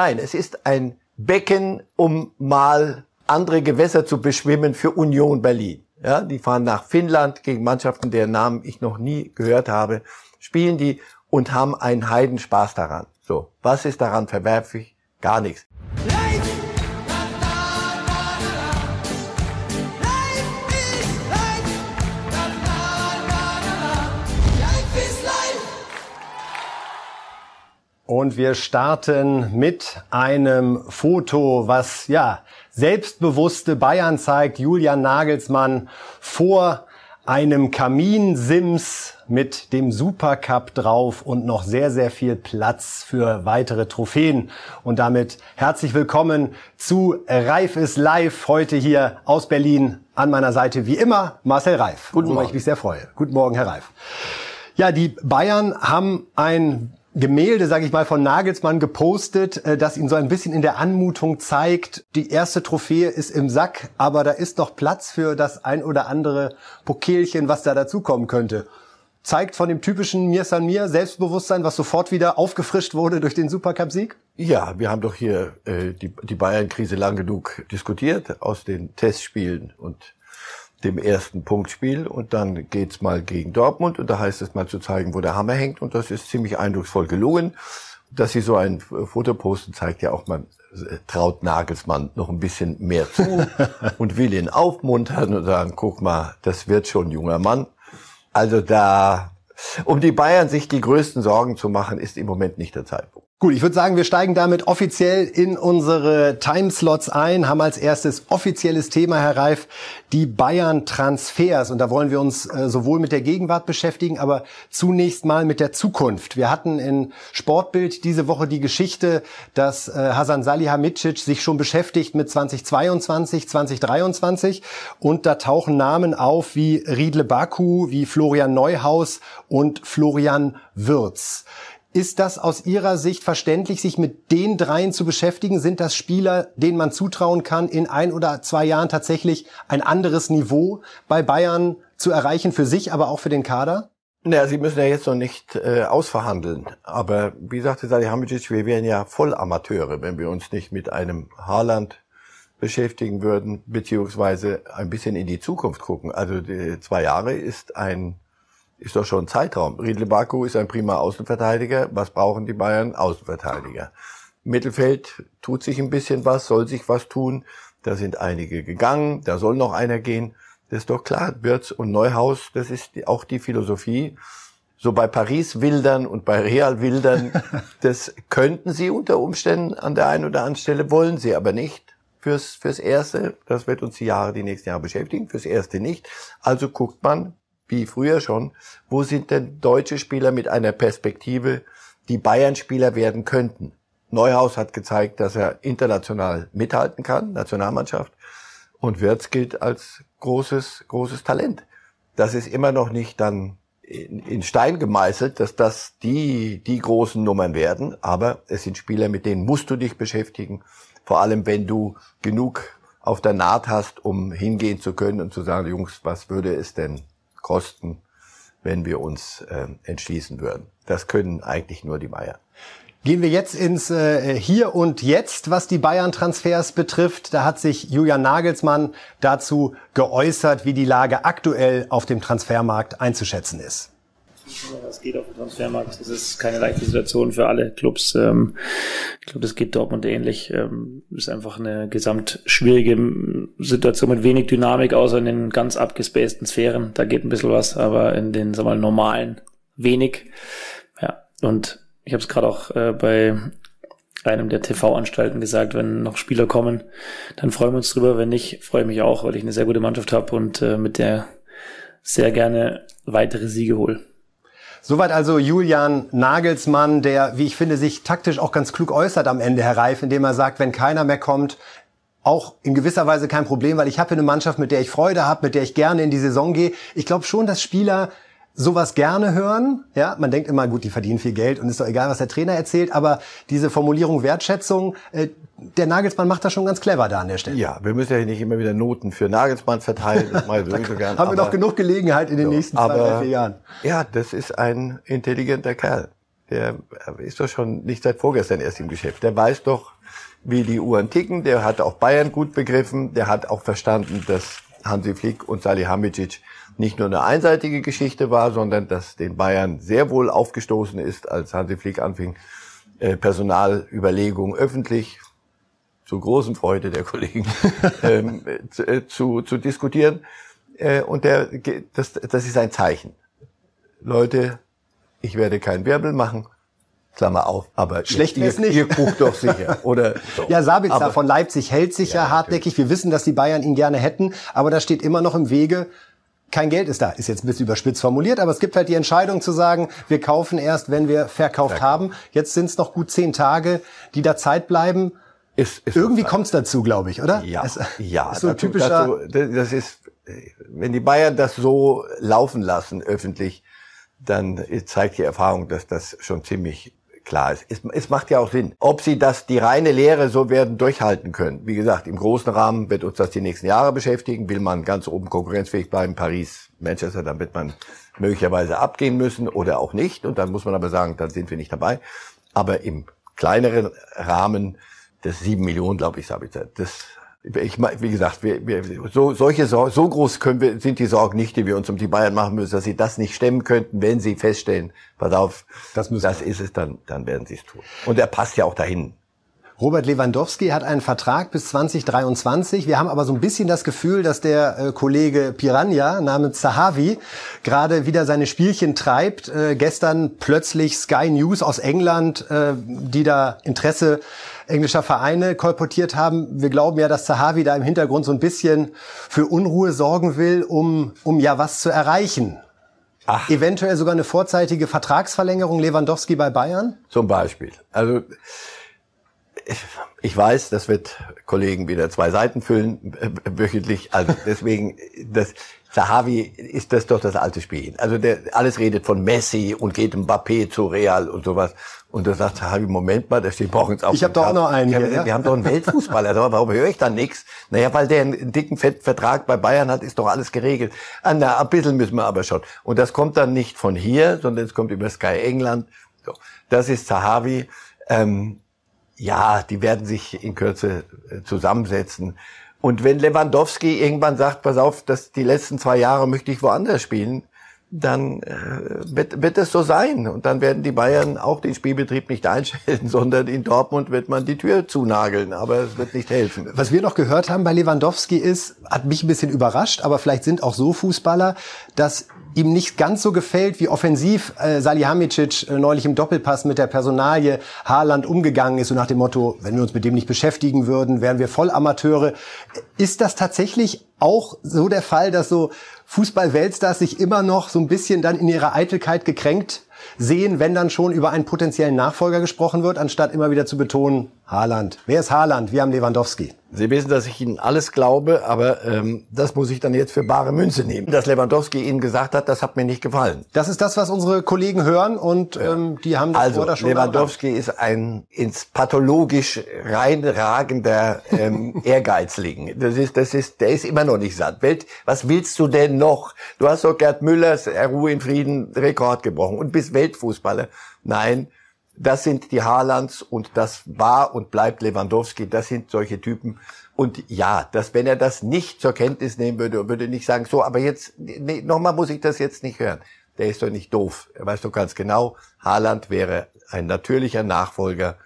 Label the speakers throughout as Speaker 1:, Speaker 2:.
Speaker 1: Nein, es ist ein Becken, um mal andere Gewässer zu beschwimmen für Union Berlin. Ja, die fahren nach Finnland gegen Mannschaften, deren Namen ich noch nie gehört habe, spielen die und haben einen Heidenspaß daran. So, was ist daran verwerflich? Gar nichts.
Speaker 2: Und wir starten mit einem Foto, was ja selbstbewusste Bayern zeigt. Julian Nagelsmann vor einem Kaminsims mit dem Supercup drauf und noch sehr, sehr viel Platz für weitere Trophäen. Und damit herzlich willkommen zu Reif ist live heute hier aus Berlin. An meiner Seite wie immer Marcel Reif. Guten Morgen. Ich mich sehr freue. Guten Morgen, Herr Reif. Ja, die Bayern haben ein Gemälde, sage ich mal, von Nagelsmann gepostet, äh, das ihn so ein bisschen in der Anmutung zeigt. Die erste Trophäe ist im Sack, aber da ist noch Platz für das ein oder andere Pokelchen, was da dazukommen könnte. Zeigt von dem typischen Mir San Mir Selbstbewusstsein, was sofort wieder aufgefrischt wurde durch den Supercup-Sieg?
Speaker 1: Ja, wir haben doch hier äh, die, die Bayern-Krise lang genug diskutiert aus den Testspielen und dem ersten Punktspiel und dann geht's mal gegen Dortmund und da heißt es mal zu zeigen, wo der Hammer hängt und das ist ziemlich eindrucksvoll gelungen. Dass sie so ein Foto posten, zeigt ja auch, man traut Nagelsmann noch ein bisschen mehr zu und will ihn aufmuntern und sagen, guck mal, das wird schon junger Mann. Also da, um die Bayern sich die größten Sorgen zu machen, ist im Moment nicht der Zeitpunkt.
Speaker 2: Gut, ich würde sagen, wir steigen damit offiziell in unsere Timeslots ein, haben als erstes offizielles Thema, Herr Reif, die Bayern-Transfers. Und da wollen wir uns äh, sowohl mit der Gegenwart beschäftigen, aber zunächst mal mit der Zukunft. Wir hatten in Sportbild diese Woche die Geschichte, dass äh, Hasan Salihamidzic sich schon beschäftigt mit 2022, 2023. Und da tauchen Namen auf wie Riedle Baku, wie Florian Neuhaus und Florian Würz. Ist das aus Ihrer Sicht verständlich, sich mit den dreien zu beschäftigen? Sind das Spieler, denen man zutrauen kann, in ein oder zwei Jahren tatsächlich ein anderes Niveau bei Bayern zu erreichen, für sich, aber auch für den Kader?
Speaker 1: Naja, Sie müssen ja jetzt noch nicht äh, ausverhandeln. Aber wie sagte Salihamidzic, wir wären ja voll Amateure, wenn wir uns nicht mit einem Haaland beschäftigen würden, beziehungsweise ein bisschen in die Zukunft gucken. Also die zwei Jahre ist ein ist doch schon ein Zeitraum. Riedle Baku ist ein prima Außenverteidiger. Was brauchen die Bayern? Außenverteidiger. Mittelfeld tut sich ein bisschen was, soll sich was tun. Da sind einige gegangen, da soll noch einer gehen. Das ist doch klar. Wirtz und Neuhaus, das ist auch die Philosophie. So bei Paris Wildern und bei Real Wildern, das könnten sie unter Umständen an der einen oder anderen Stelle, wollen sie aber nicht. Fürs, fürs Erste, das wird uns die Jahre, die nächsten Jahre beschäftigen, fürs Erste nicht. Also guckt man, wie früher schon, wo sind denn deutsche Spieler mit einer Perspektive, die Bayern-Spieler werden könnten? Neuhaus hat gezeigt, dass er international mithalten kann, Nationalmannschaft. Und Wirtz gilt als großes, großes Talent. Das ist immer noch nicht dann in, in Stein gemeißelt, dass das die, die großen Nummern werden. Aber es sind Spieler, mit denen musst du dich beschäftigen. Vor allem, wenn du genug auf der Naht hast, um hingehen zu können und zu sagen, Jungs, was würde es denn kosten, wenn wir uns äh, entschließen würden. Das können eigentlich nur die Bayern.
Speaker 2: Gehen wir jetzt ins äh, Hier und Jetzt, was die Bayern-Transfers betrifft. Da hat sich Julian Nagelsmann dazu geäußert, wie die Lage aktuell auf dem Transfermarkt einzuschätzen ist
Speaker 3: was geht auf dem Transfermarkt. Das ist keine leichte Situation für alle Clubs. Ähm, ich glaube, das geht Dortmund ähnlich. Ähm, ist einfach eine gesamt schwierige Situation mit wenig Dynamik, außer in den ganz abgespaceden Sphären. Da geht ein bisschen was, aber in den sagen wir mal, normalen wenig. Ja, und ich habe es gerade auch äh, bei einem der TV-Anstalten gesagt, wenn noch Spieler kommen, dann freuen wir uns drüber. Wenn nicht, freue ich mich auch, weil ich eine sehr gute Mannschaft habe und äh, mit der sehr gerne weitere Siege hole.
Speaker 2: Soweit also Julian Nagelsmann, der, wie ich finde, sich taktisch auch ganz klug äußert am Ende, Herr Reif, indem er sagt, wenn keiner mehr kommt, auch in gewisser Weise kein Problem, weil ich habe eine Mannschaft, mit der ich Freude habe, mit der ich gerne in die Saison gehe. Ich glaube schon, dass Spieler sowas gerne hören. Ja, man denkt immer, gut, die verdienen viel Geld und ist doch egal, was der Trainer erzählt, aber diese Formulierung Wertschätzung, äh, der Nagelsmann macht das schon ganz clever da an der Stelle.
Speaker 1: Ja, wir müssen ja nicht immer wieder Noten für Nagelsmann verteilen. Mal so gern,
Speaker 2: haben wir doch genug Gelegenheit in den nächsten zwei,
Speaker 1: aber,
Speaker 2: drei, vier Jahren.
Speaker 1: Ja, das ist ein intelligenter Kerl. der ist doch schon nicht seit vorgestern erst im Geschäft. Der weiß doch, wie die Uhren ticken. Der hat auch Bayern gut begriffen. Der hat auch verstanden, dass Hansi Flick und Salihamidzic nicht nur eine einseitige Geschichte war, sondern dass den Bayern sehr wohl aufgestoßen ist, als Hansi Flick anfing, äh, Personalüberlegungen öffentlich zu großen Freude der Kollegen ähm, zu, äh, zu, zu diskutieren. Äh, und der, das, das ist ein Zeichen. Leute, ich werde keinen Wirbel machen. Klammer auf, aber
Speaker 2: schlecht ihr, nicht.
Speaker 1: ihr guckt doch sicher, oder?
Speaker 2: So. Ja, Sabitzer aber, von Leipzig hält sich ja, ja hartnäckig. Wir wissen, dass die Bayern ihn gerne hätten, aber da steht immer noch im Wege, kein Geld ist da. Ist jetzt ein bisschen überspitzt formuliert, aber es gibt halt die Entscheidung zu sagen, wir kaufen erst, wenn wir verkauft Verkauf. haben. Jetzt sind es noch gut zehn Tage, die da Zeit bleiben. Ist, ist Irgendwie kommt es dazu, glaube ich, oder?
Speaker 1: Ja, es, ja. Ist so dazu, typischer. Dazu, das ist, wenn die Bayern das so laufen lassen öffentlich, dann zeigt die Erfahrung, dass das schon ziemlich klar ist. Es, es macht ja auch Sinn. Ob sie das, die reine Lehre so werden durchhalten können. Wie gesagt, im großen Rahmen wird uns das die nächsten Jahre beschäftigen. Will man ganz oben konkurrenzfähig bleiben, Paris, Manchester, dann wird man möglicherweise abgehen müssen oder auch nicht. Und dann muss man aber sagen, dann sind wir nicht dabei. Aber im kleineren Rahmen das sieben Millionen, glaube ich, ich das ich wie gesagt, wir, wir, so, solche so, so groß können wir, sind die Sorgen nicht, die wir uns um die Bayern machen müssen, dass sie das nicht stemmen könnten, wenn sie feststellen, pass auf, das, das ist es, dann, dann werden sie es tun. Und er passt ja auch dahin.
Speaker 2: Robert Lewandowski hat einen Vertrag bis 2023. Wir haben aber so ein bisschen das Gefühl, dass der äh, Kollege Piranha namens Zahavi gerade wieder seine Spielchen treibt. Äh, gestern plötzlich Sky News aus England, äh, die da Interesse englischer Vereine kolportiert haben. Wir glauben ja, dass Zahavi da im Hintergrund so ein bisschen für Unruhe sorgen will, um, um ja was zu erreichen. Ach. Eventuell sogar eine vorzeitige Vertragsverlängerung Lewandowski bei Bayern?
Speaker 1: Zum Beispiel. Also ich weiß, das wird Kollegen wieder zwei Seiten füllen wöchentlich. Also deswegen, das Sahavi ist das doch das alte Spiel. Also der alles redet von Messi und geht Mbappé zu Real und sowas. Und da sagt Sahavi, Moment mal, da steht morgens auf.
Speaker 2: Ich habe doch auch noch einen.
Speaker 1: hier, wir, ja? wir haben doch einen Weltfußballer. warum höre ich da nichts? Naja, weil der einen dicken Vertrag bei Bayern hat, ist doch alles geregelt. Ah, na, ein bisschen müssen wir aber schon. Und das kommt dann nicht von hier, sondern es kommt über Sky England. So, das ist Sahavi. Ähm, ja, die werden sich in Kürze äh, zusammensetzen. Und wenn Lewandowski irgendwann sagt, pass auf, dass die letzten zwei Jahre möchte ich woanders spielen, dann äh, wird, wird es so sein. Und dann werden die Bayern auch den Spielbetrieb nicht einstellen, sondern in Dortmund wird man die Tür zunageln. Aber es wird nicht helfen.
Speaker 2: Was wir noch gehört haben bei Lewandowski ist, hat mich ein bisschen überrascht, aber vielleicht sind auch so Fußballer, dass ihm nicht ganz so gefällt, wie offensiv äh, Salihamidzic äh, neulich im Doppelpass mit der Personalie Haaland umgegangen ist, so nach dem Motto, wenn wir uns mit dem nicht beschäftigen würden, wären wir Vollamateure. Ist das tatsächlich auch so der Fall, dass so Fußball-Weltstars sich immer noch so ein bisschen dann in ihrer Eitelkeit gekränkt sehen, wenn dann schon über einen potenziellen Nachfolger gesprochen wird, anstatt immer wieder zu betonen, Haaland. Wer ist Haaland? Wir haben Lewandowski.
Speaker 1: Sie wissen, dass ich Ihnen alles glaube, aber ähm, das muss ich dann jetzt für bare Münze nehmen. Dass Lewandowski Ihnen gesagt hat, das hat mir nicht gefallen.
Speaker 2: Das ist das, was unsere Kollegen hören und ja. ähm, die haben
Speaker 1: das also, da schon Lewandowski ist ein ins pathologisch reinragender ähm, Ehrgeizling. Das ist, das ist, der ist immer noch nicht satt. Welt, was willst du denn noch? Du hast doch Gerd Müllers Ruhe in Frieden Rekord gebrochen und bist Weltfußballer. Nein, das sind die Haalands und das war und bleibt Lewandowski. Das sind solche Typen. Und ja, dass wenn er das nicht zur Kenntnis nehmen würde, würde nicht sagen, so, aber jetzt, nee, nochmal muss ich das jetzt nicht hören. Der ist doch nicht doof. Er weiß doch ganz genau, Haaland wäre ein natürlicher Nachfolger,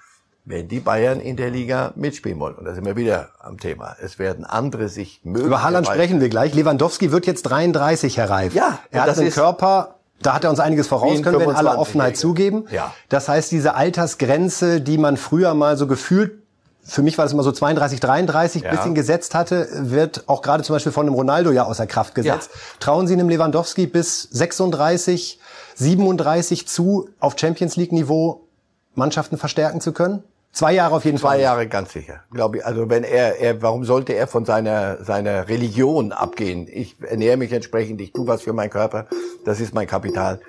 Speaker 1: wenn die Bayern in der Liga mitspielen wollen. Und da sind wir wieder am Thema. Es werden andere sich
Speaker 2: mögen. Über Haaland sprechen wir gleich. Lewandowski wird jetzt 33, Herr Reif.
Speaker 1: Ja,
Speaker 2: er hat einen Körper, da hat er uns einiges voraus, können wir in aller Offenheit zugeben.
Speaker 1: Ja.
Speaker 2: Das heißt, diese Altersgrenze, die man früher mal so gefühlt für mich war das immer so 32, 33 ja. bisschen gesetzt hatte, wird auch gerade zum Beispiel von einem Ronaldo ja außer Kraft gesetzt. Ja. Trauen Sie einem Lewandowski bis 36, 37 zu, auf Champions League Niveau Mannschaften verstärken zu können? Zwei Jahre auf jeden
Speaker 1: Zwei
Speaker 2: Fall.
Speaker 1: Zwei Jahre ganz sicher, glaube ich. Also wenn er, er, warum sollte er von seiner seiner Religion abgehen? Ich ernähre mich entsprechend, ich tue was für meinen Körper, das ist mein Kapital.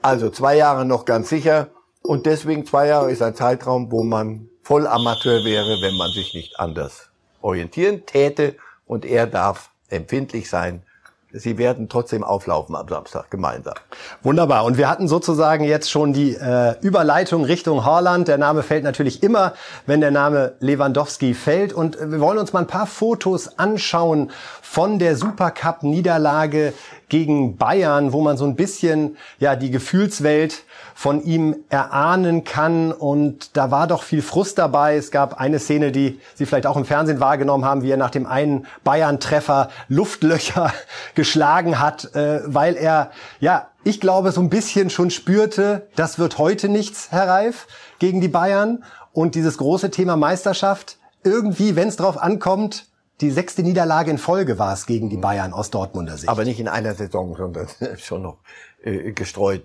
Speaker 1: Also zwei Jahre noch ganz sicher und deswegen zwei Jahre ist ein Zeitraum, wo man voll Amateur wäre, wenn man sich nicht anders orientieren täte und er darf empfindlich sein sie werden trotzdem auflaufen am Samstag gemeinsam.
Speaker 2: Wunderbar. Und wir hatten sozusagen jetzt schon die äh, Überleitung Richtung Haaland. Der Name fällt natürlich immer, wenn der Name Lewandowski fällt. Und wir wollen uns mal ein paar Fotos anschauen von der Supercup-Niederlage gegen Bayern, wo man so ein bisschen ja die Gefühlswelt von ihm erahnen kann. Und da war doch viel Frust dabei. Es gab eine Szene, die Sie vielleicht auch im Fernsehen wahrgenommen haben, wie er nach dem einen Bayern-Treffer Luftlöcher geschlagen hat, äh, weil er, ja, ich glaube, so ein bisschen schon spürte, das wird heute nichts, Herr Reif, gegen die Bayern. Und dieses große Thema Meisterschaft, irgendwie, wenn es drauf ankommt, die sechste Niederlage in Folge war es gegen die Bayern aus Dortmunder Sicht.
Speaker 1: Aber nicht in einer Saison, sondern schon noch äh, gestreut.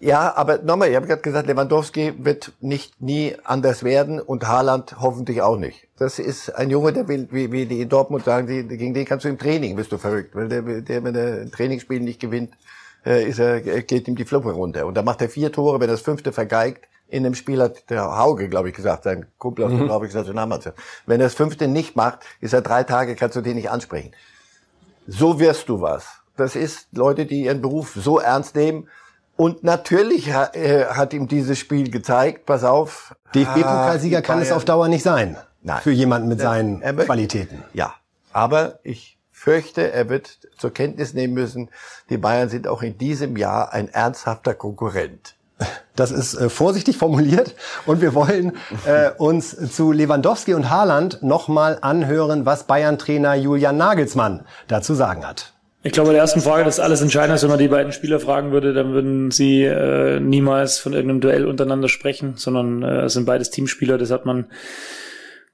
Speaker 1: Ja, aber nochmal, ich habe gerade gesagt, Lewandowski wird nicht nie anders werden und Haaland hoffentlich auch nicht. Das ist ein Junge, der will, wie, wie die in Dortmund sagen, die, gegen den kannst du im Training, bist du verrückt. Weil der, der wenn er ein Trainingsspiel nicht gewinnt, äh, ist er, geht ihm die Fluppe runter. Und da macht er vier Tore, wenn er das fünfte vergeigt, in dem Spiel hat der Hauge, glaube ich, gesagt, sein Kumpel aus der mhm. Nationalmannschaft. Wenn er das fünfte nicht macht, ist er drei Tage, kannst du den nicht ansprechen. So wirst du was. Das ist Leute, die ihren Beruf so ernst nehmen und natürlich äh, hat ihm dieses Spiel gezeigt, pass auf.
Speaker 2: DFB-Pokalsieger ah, kann es auf Dauer nicht sein. Nein. Für jemanden mit seinen er, Qualitäten.
Speaker 1: Ja. Aber ich fürchte, er wird zur Kenntnis nehmen müssen, die Bayern sind auch in diesem Jahr ein ernsthafter Konkurrent.
Speaker 2: Das ist äh, vorsichtig formuliert und wir wollen äh, uns zu Lewandowski und Haaland nochmal anhören, was Bayern-Trainer Julian Nagelsmann dazu sagen hat.
Speaker 3: Ich glaube, bei der ersten Frage, das alles entscheidend ist, wenn man die beiden Spieler fragen würde, dann würden sie äh, niemals von irgendeinem Duell untereinander sprechen, sondern äh, es sind beides Teamspieler. Das hat man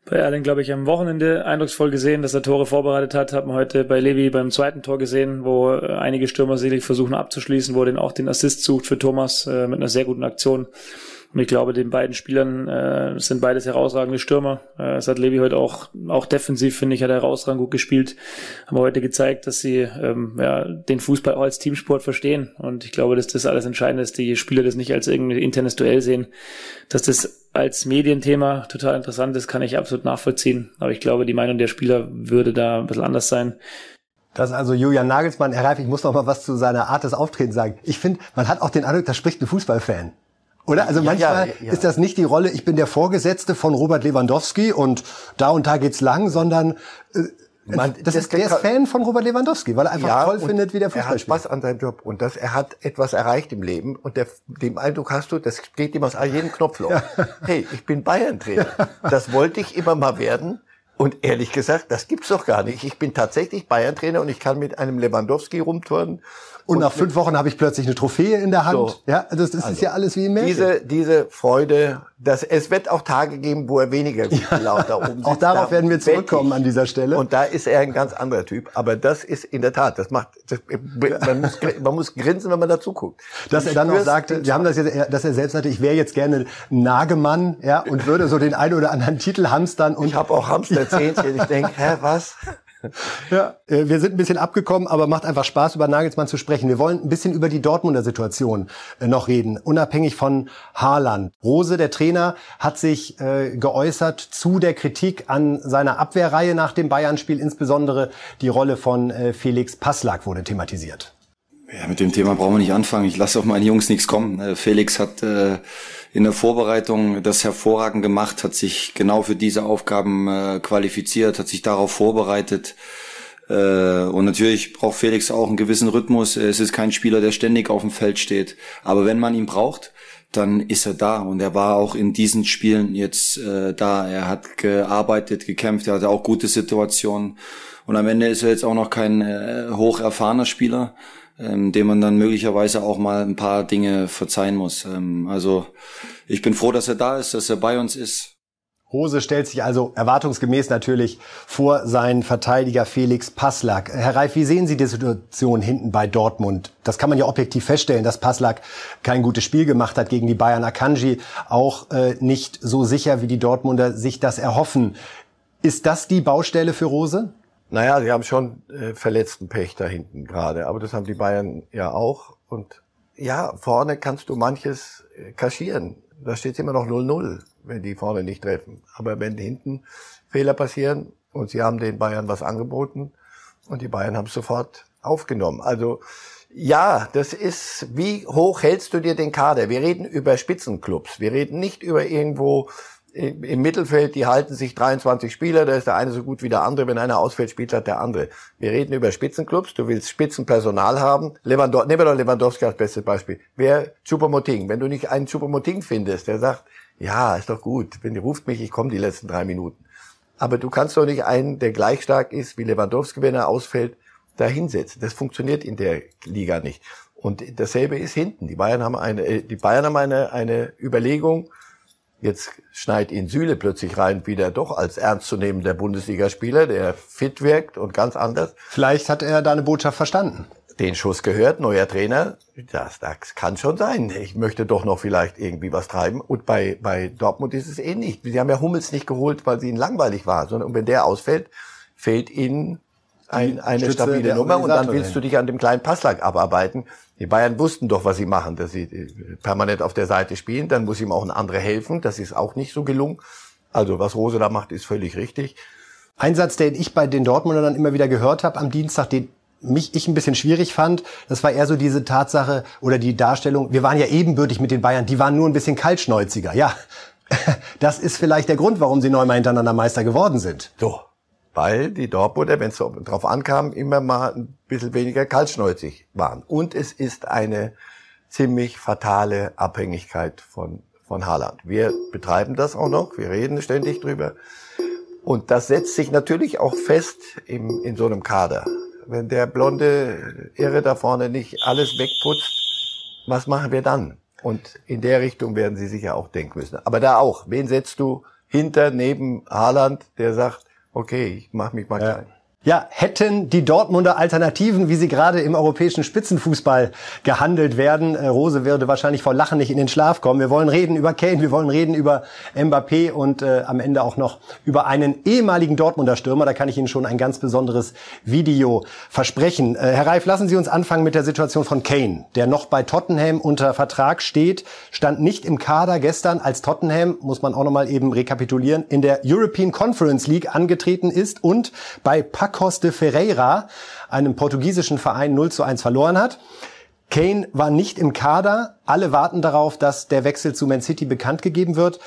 Speaker 3: bei Erling, glaube ich, am Wochenende eindrucksvoll gesehen, dass er Tore vorbereitet hat. Hat man heute bei Levi beim zweiten Tor gesehen, wo äh, einige Stürmer selig versuchen abzuschließen, wo er den auch den Assist sucht für Thomas äh, mit einer sehr guten Aktion. Und ich glaube, den beiden Spielern äh, sind beides herausragende Stürmer. Äh, hat Levi heute auch, auch defensiv, finde ich, hat er herausragend gut gespielt. Haben heute gezeigt, dass sie ähm, ja, den Fußball auch als Teamsport verstehen. Und ich glaube, dass das alles entscheidend ist, die Spieler das nicht als irgendein internes Duell sehen. Dass das als Medienthema total interessant ist, kann ich absolut nachvollziehen. Aber ich glaube, die Meinung der Spieler würde da ein bisschen anders sein.
Speaker 2: Das ist also Julian Nagelsmann. Herr Reif, ich muss noch mal was zu seiner Art des Auftretens sagen. Ich finde, man hat auch den Eindruck, da spricht ein Fußballfan. Oder? Also manchmal ja, ja, ja. ist das nicht die Rolle, ich bin der Vorgesetzte von Robert Lewandowski und da und da geht's lang, sondern äh, man, das, das ist, der ist Fan von Robert Lewandowski, weil er einfach toll findet, wie der Fußball
Speaker 1: Er hat Spaß an seinem Job und das, er hat etwas erreicht im Leben und der, dem Eindruck hast du, das geht ihm aus jedem Knopfloch. Hey, ich bin Bayern-Trainer. Das wollte ich immer mal werden. Und ehrlich gesagt, das gibt's doch gar nicht. Ich bin tatsächlich Bayern-Trainer und ich kann mit einem Lewandowski rumturnen
Speaker 2: und, nach fünf Wochen habe ich plötzlich eine Trophäe in der Hand. So. Ja, das, das also, ist ja alles wie im Märchen.
Speaker 1: Diese, diese Freude, dass es wird auch Tage geben, wo er weniger gut
Speaker 2: gelaunt da oben Auch darauf da werden wir zurückkommen an dieser Stelle.
Speaker 1: Und da ist er ein ganz anderer Typ. Aber das ist in der Tat, das macht, das, man, muss, man muss grinsen, wenn man dazu guckt.
Speaker 2: Dass er dann auch sagte, wir haben das jetzt, dass er selbst sagte, ich wäre jetzt gerne Nagemann, ja, und würde so den einen oder anderen Titel hamstern. Und
Speaker 1: ich habe auch Hamsterzähnchen. Ich denke, hä, was?
Speaker 2: Ja, äh, wir sind ein bisschen abgekommen, aber macht einfach Spaß, über Nagelsmann zu sprechen. Wir wollen ein bisschen über die Dortmunder Situation äh, noch reden, unabhängig von Haaland. Rose, der Trainer, hat sich äh, geäußert zu der Kritik an seiner Abwehrreihe nach dem Bayern-Spiel, insbesondere die Rolle von äh, Felix Passlack wurde thematisiert.
Speaker 4: Ja, mit dem Thema brauchen wir nicht anfangen. Ich lasse auf meine Jungs nichts kommen. Äh, Felix hat äh, in der Vorbereitung das hervorragend gemacht, hat sich genau für diese Aufgaben äh, qualifiziert, hat sich darauf vorbereitet. Äh, und natürlich braucht Felix auch einen gewissen Rhythmus. Es ist kein Spieler, der ständig auf dem Feld steht. Aber wenn man ihn braucht, dann ist er da. Und er war auch in diesen Spielen jetzt äh, da. Er hat gearbeitet, gekämpft, er hatte auch gute Situationen. Und am Ende ist er jetzt auch noch kein äh, hoch erfahrener Spieler ähm, dem man dann möglicherweise auch mal ein paar Dinge verzeihen muss. Ähm, also ich bin froh, dass er da ist, dass er bei uns ist.
Speaker 2: Rose stellt sich also erwartungsgemäß natürlich vor seinen Verteidiger Felix Passlack. Herr Reif, wie sehen Sie die Situation hinten bei Dortmund? Das kann man ja objektiv feststellen, dass Passlack kein gutes Spiel gemacht hat gegen die Bayern. Akanji auch äh, nicht so sicher, wie die Dortmunder sich das erhoffen. Ist das die Baustelle für Rose?
Speaker 1: Naja, sie haben schon äh, verletzten Pech da hinten gerade, aber das haben die Bayern ja auch. Und ja, vorne kannst du manches äh, kaschieren. Da steht immer noch 0-0, wenn die vorne nicht treffen. Aber wenn hinten Fehler passieren und sie haben den Bayern was angeboten und die Bayern haben es sofort aufgenommen. Also ja, das ist, wie hoch hältst du dir den Kader? Wir reden über Spitzenclubs. Wir reden nicht über irgendwo im Mittelfeld, die halten sich 23 Spieler, da ist der eine so gut wie der andere. Wenn einer ausfällt, spielt halt der andere. Wir reden über Spitzenclubs, du willst Spitzenpersonal haben. Lewandowski, nehmen wir doch Lewandowski als bestes Beispiel. Wer Chupomoting, wenn du nicht einen Chupomoting findest, der sagt, ja, ist doch gut, wenn ihr ruft mich, ich komme die letzten drei Minuten. Aber du kannst doch nicht einen, der gleich stark ist wie Lewandowski, wenn er ausfällt, da hinsetzen. Das funktioniert in der Liga nicht. Und dasselbe ist hinten. Die Bayern haben eine, äh, die Bayern haben eine, eine Überlegung, Jetzt schneit ihn Süle plötzlich rein, wieder doch als ernstzunehmender Bundesligaspieler, der fit wirkt und ganz anders.
Speaker 2: Vielleicht hat er da eine Botschaft verstanden.
Speaker 1: Den Schuss gehört, neuer Trainer. Das, das kann schon sein. Ich möchte doch noch vielleicht irgendwie was treiben. Und bei, bei Dortmund ist es ähnlich. Sie haben ja Hummels nicht geholt, weil sie ihn langweilig war, sondern wenn der ausfällt, fehlt ihnen ein, eine Stütze stabile Nummer und dann willst du dich an dem kleinen Passlag abarbeiten. Die Bayern wussten doch, was sie machen, dass sie äh, permanent auf der Seite spielen. Dann muss ihm auch ein anderer helfen. Das ist auch nicht so gelungen. Also was Rose da macht, ist völlig richtig.
Speaker 2: Ein Satz, den ich bei den Dortmundern dann immer wieder gehört habe am Dienstag, den mich ich ein bisschen schwierig fand, das war eher so diese Tatsache oder die Darstellung, wir waren ja ebenbürtig mit den Bayern, die waren nur ein bisschen kaltschnäuziger. Ja, das ist vielleicht der Grund, warum sie neunmal hintereinander Meister geworden sind.
Speaker 1: So, weil die Dortmunder, wenn es darauf ankam, immer mal ein bisschen weniger kaltschnäuzig waren. Und es ist eine ziemlich fatale Abhängigkeit von, von Haaland. Wir betreiben das auch noch, wir reden ständig drüber. Und das setzt sich natürlich auch fest im, in so einem Kader. Wenn der blonde Irre da vorne nicht alles wegputzt, was machen wir dann? Und in der Richtung werden sie sicher auch denken müssen. Aber da auch, wen setzt du hinter, neben Haaland, der sagt, okay, ich mache mich mal klein.
Speaker 2: Ja, hätten die Dortmunder Alternativen, wie sie gerade im europäischen Spitzenfußball gehandelt werden. Äh, Rose würde wahrscheinlich vor Lachen nicht in den Schlaf kommen. Wir wollen reden über Kane, wir wollen reden über Mbappé und äh, am Ende auch noch über einen ehemaligen Dortmunder Stürmer. Da kann ich Ihnen schon ein ganz besonderes Video versprechen. Äh, Herr Reif, lassen Sie uns anfangen mit der Situation von Kane, der noch bei Tottenham unter Vertrag steht, stand nicht im Kader gestern, als Tottenham, muss man auch nochmal eben rekapitulieren, in der European Conference League angetreten ist und bei Pacos de Ferreira, einem portugiesischen Verein, 0 zu 1 verloren hat. Kane war nicht im Kader. Alle warten darauf, dass der Wechsel zu Man City bekannt gegeben wird.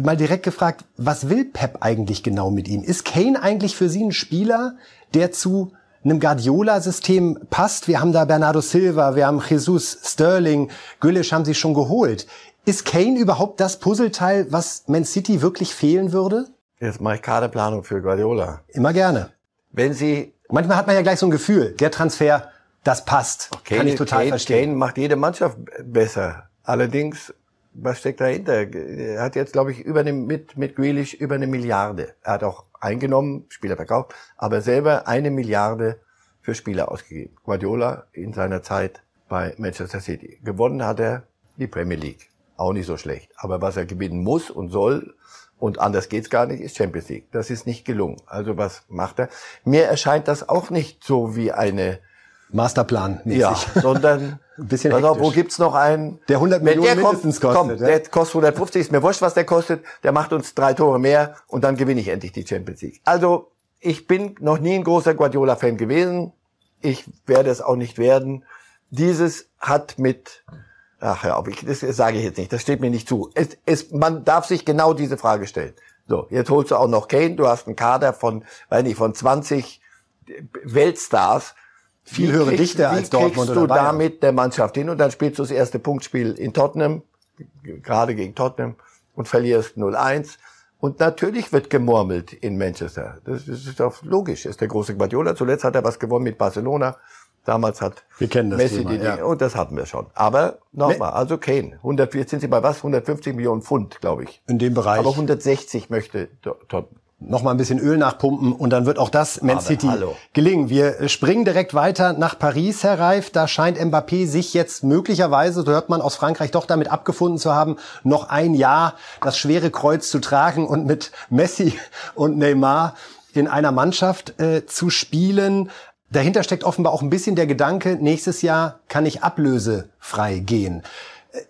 Speaker 2: Mal direkt gefragt, was will Pep eigentlich genau mit ihm? Ist Kane eigentlich für Sie ein Spieler, der zu einem Guardiola-System passt? Wir haben da Bernardo Silva, wir haben Jesus, Sterling, Gülisch haben Sie schon geholt. Ist Kane überhaupt das Puzzleteil, was Man City wirklich fehlen würde?
Speaker 1: Jetzt mache ich Kaderplanung für Guardiola.
Speaker 2: Immer gerne.
Speaker 1: Wenn Sie
Speaker 2: Manchmal hat man ja gleich so ein Gefühl, der Transfer, das passt.
Speaker 1: Kane, Kann ich total Kane, verstehen. Kane macht jede Mannschaft besser. Allerdings, was steckt dahinter? Er hat jetzt, glaube ich, über eine, mit, mit Grealish über eine Milliarde. Er hat auch eingenommen, Spieler verkauft, aber selber eine Milliarde für Spieler ausgegeben. Guardiola in seiner Zeit bei Manchester City. Gewonnen hat er die Premier League. Auch nicht so schlecht. Aber was er gewinnen muss und soll, und anders geht's gar nicht, ist Champions League. Das ist nicht gelungen. Also was macht er? Mir erscheint das auch nicht so wie eine
Speaker 2: Masterplan. -mäßig.
Speaker 1: Ja, sondern
Speaker 2: ein bisschen
Speaker 1: pass auf, wo gibt's noch einen?
Speaker 2: Der 100 Millionen der mindestens
Speaker 1: kommt, kostet. Komm, ja? der kostet 150, ist mir wurscht, was der kostet. Der macht uns drei Tore mehr und dann gewinne ich endlich die Champions League. Also ich bin noch nie ein großer Guardiola-Fan gewesen. Ich werde es auch nicht werden. Dieses hat mit Ach ja, ich, das sage ich jetzt nicht, das steht mir nicht zu. Es, es, man darf sich genau diese Frage stellen. So, jetzt holst du auch noch Kane, du hast einen Kader von, weiß nicht, von 20 Weltstars.
Speaker 2: Viel höhere Dichte als Dortmund
Speaker 1: oder Bayern. du damit der Mannschaft hin und dann spielst du das erste Punktspiel in Tottenham, gerade gegen Tottenham und verlierst 0-1. Und natürlich wird gemurmelt in Manchester. Das, das ist doch logisch. Das ist der große Guardiola. Zuletzt hat er was gewonnen mit Barcelona. Damals hat Messi Thema, die Dinge, ja. und das hatten wir schon. Aber nochmal, also Kane, 100, jetzt sind sie bei was? 150 Millionen Pfund, glaube ich.
Speaker 2: In dem Bereich.
Speaker 1: Aber 160 möchte Tottenham
Speaker 2: noch mal ein bisschen Öl nachpumpen und dann wird auch das Man City hallo. gelingen. Wir springen direkt weiter nach Paris, Herr Reif. Da scheint Mbappé sich jetzt möglicherweise, so hört man aus Frankreich, doch damit abgefunden zu haben, noch ein Jahr das schwere Kreuz zu tragen und mit Messi und Neymar in einer Mannschaft äh, zu spielen. Dahinter steckt offenbar auch ein bisschen der Gedanke, nächstes Jahr kann ich ablösefrei gehen.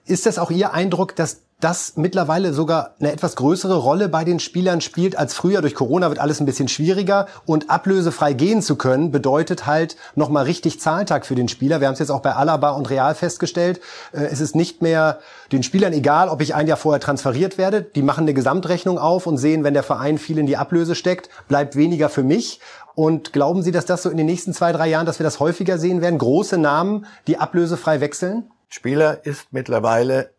Speaker 2: Ist das auch Ihr Eindruck, dass das mittlerweile sogar eine etwas größere Rolle bei den Spielern spielt als früher. Durch Corona wird alles ein bisschen schwieriger und ablösefrei gehen zu können bedeutet halt nochmal richtig Zahltag für den Spieler. Wir haben es jetzt auch bei Alaba und Real festgestellt. Äh, es ist nicht mehr den Spielern egal, ob ich ein Jahr vorher transferiert werde. Die machen eine Gesamtrechnung auf und sehen, wenn der Verein viel in die Ablöse steckt, bleibt weniger für mich. Und glauben Sie, dass das so in den nächsten zwei, drei Jahren, dass wir das häufiger sehen werden? Große Namen, die ablösefrei wechseln?
Speaker 1: Spieler ist mittlerweile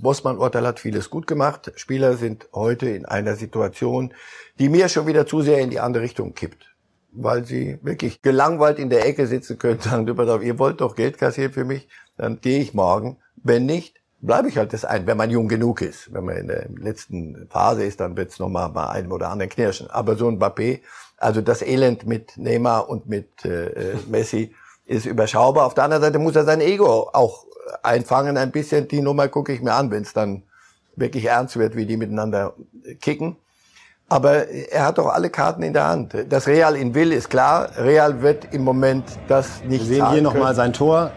Speaker 1: Bossmann Urteil hat vieles gut gemacht. Spieler sind heute in einer Situation, die mir schon wieder zu sehr in die andere Richtung kippt. Weil sie wirklich gelangweilt in der Ecke sitzen können, sagen, ihr wollt doch Geld kassieren für mich, dann gehe ich morgen. Wenn nicht, bleibe ich halt das ein, wenn man jung genug ist. Wenn man in der letzten Phase ist, dann wird es nochmal bei einem oder anderen knirschen. Aber so ein Mbappé, also das Elend mit Neymar und mit äh, äh Messi ist überschaubar. Auf der anderen Seite muss er sein Ego auch einfangen ein bisschen. Die Nummer gucke ich mir an, wenn es dann wirklich ernst wird, wie die miteinander kicken. Aber er hat doch alle Karten in der Hand. Dass Real ihn will, ist klar. Real wird im Moment das nicht
Speaker 2: Wir sehen hier nochmal sein Tor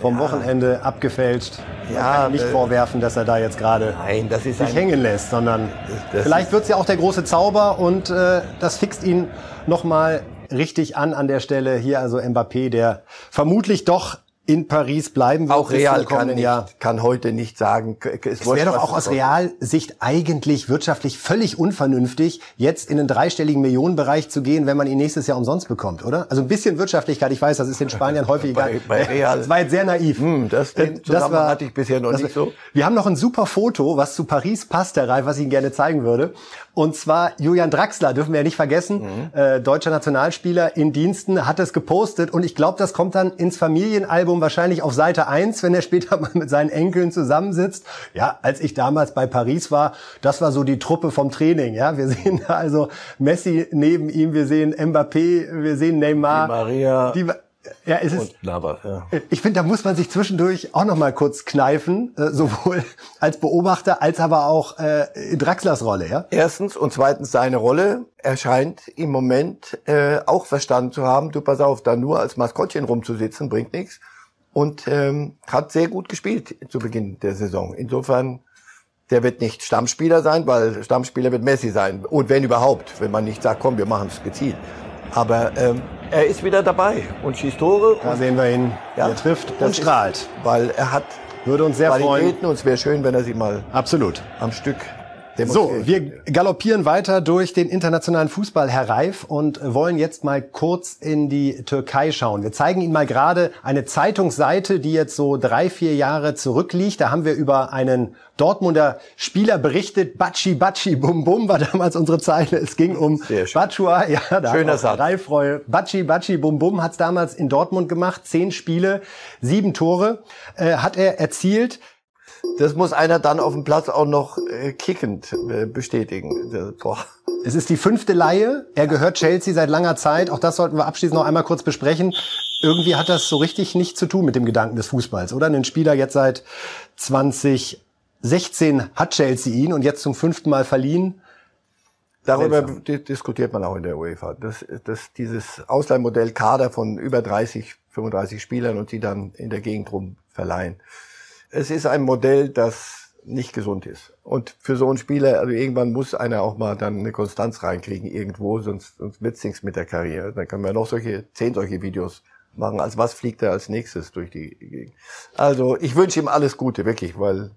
Speaker 2: vom ja. Wochenende abgefälscht. Man ja, nicht äh, vorwerfen, dass er da jetzt gerade sich hängen lässt, sondern vielleicht wird es ja auch der große Zauber und äh, das fixt ihn nochmal richtig an an der Stelle. Hier also Mbappé, der vermutlich doch in Paris bleiben
Speaker 1: wird. Auch Real kann, nicht, kann heute nicht sagen.
Speaker 2: Es, es wäre doch auch aus Realsicht eigentlich wirtschaftlich völlig unvernünftig, jetzt in einen dreistelligen Millionenbereich zu gehen, wenn man ihn nächstes Jahr umsonst bekommt, oder? Also ein bisschen Wirtschaftlichkeit, ich weiß, das ist in Spanien häufig
Speaker 1: bei, bei Real.
Speaker 2: Das war jetzt sehr naiv.
Speaker 1: Hm, das, den das war, hatte ich bisher noch nicht so.
Speaker 2: Wir haben noch ein super Foto, was zu Paris passt, Herr Reif, was ich Ihnen gerne zeigen würde. Und zwar Julian Draxler, dürfen wir ja nicht vergessen, mhm. äh, deutscher Nationalspieler in Diensten, hat es gepostet und ich glaube, das kommt dann ins Familienalbum wahrscheinlich auf Seite 1, wenn er später mal mit seinen Enkeln zusammensitzt. Ja, als ich damals bei Paris war, das war so die Truppe vom Training. Ja, wir sehen da also Messi neben ihm, wir sehen Mbappé, wir sehen Neymar.
Speaker 1: Die Maria.
Speaker 2: Die, ja, es ist. Navas, ja. Ich finde, da muss man sich zwischendurch auch noch mal kurz kneifen, äh, sowohl als Beobachter als aber auch äh, in Draxlers Rolle, ja.
Speaker 1: Erstens und zweitens seine Rolle. Er scheint im Moment äh, auch verstanden zu haben. Du pass auf, da nur als Maskottchen rumzusitzen bringt nichts und ähm, hat sehr gut gespielt zu Beginn der Saison. Insofern, der wird nicht Stammspieler sein, weil Stammspieler wird Messi sein und wenn überhaupt, wenn man nicht sagt, komm, wir machen es gezielt. Aber ähm, er ist wieder dabei und schießt Tore.
Speaker 2: Da sehen wir ihn, ja, er trifft und strahlt. Ist,
Speaker 1: weil er hat
Speaker 2: würde uns sehr Qualitäten
Speaker 1: freuen. und es wäre schön, wenn er sie mal
Speaker 2: absolut
Speaker 1: am Stück
Speaker 2: so, wir galoppieren weiter durch den internationalen Fußball, Herr Reif, und wollen jetzt mal kurz in die Türkei schauen. Wir zeigen Ihnen mal gerade eine Zeitungsseite, die jetzt so drei, vier Jahre zurückliegt. Da haben wir über einen Dortmunder Spieler berichtet. Batschi, Batschi, Bum Bum war damals unsere Zeile. Es ging um Batschua. Ja, da
Speaker 1: Schöner Satz.
Speaker 2: Reif Reul. Batschi, Batschi, Bum Bum hat es damals in Dortmund gemacht. Zehn Spiele, sieben Tore äh, hat er erzielt.
Speaker 1: Das muss einer dann auf dem Platz auch noch äh, kickend äh, bestätigen. Boah.
Speaker 2: Es ist die fünfte Laie. Er gehört Chelsea seit langer Zeit. Auch das sollten wir abschließend noch einmal kurz besprechen. Irgendwie hat das so richtig nichts zu tun mit dem Gedanken des Fußballs, oder? Ein Spieler jetzt seit 2016 hat Chelsea ihn und jetzt zum fünften Mal verliehen.
Speaker 1: Darüber diskutiert man auch in der UEFA. Das, das, dieses Ausleihmodell Kader von über 30, 35 Spielern und die dann in der Gegend rum verleihen es ist ein Modell, das nicht gesund ist. Und für so einen Spieler, also irgendwann muss einer auch mal dann eine Konstanz reinkriegen irgendwo, sonst, sonst wird's nichts mit der Karriere. Dann können wir noch solche, zehn solche Videos machen. Als was fliegt er als nächstes durch die Gegend? Also ich wünsche ihm alles Gute, wirklich, weil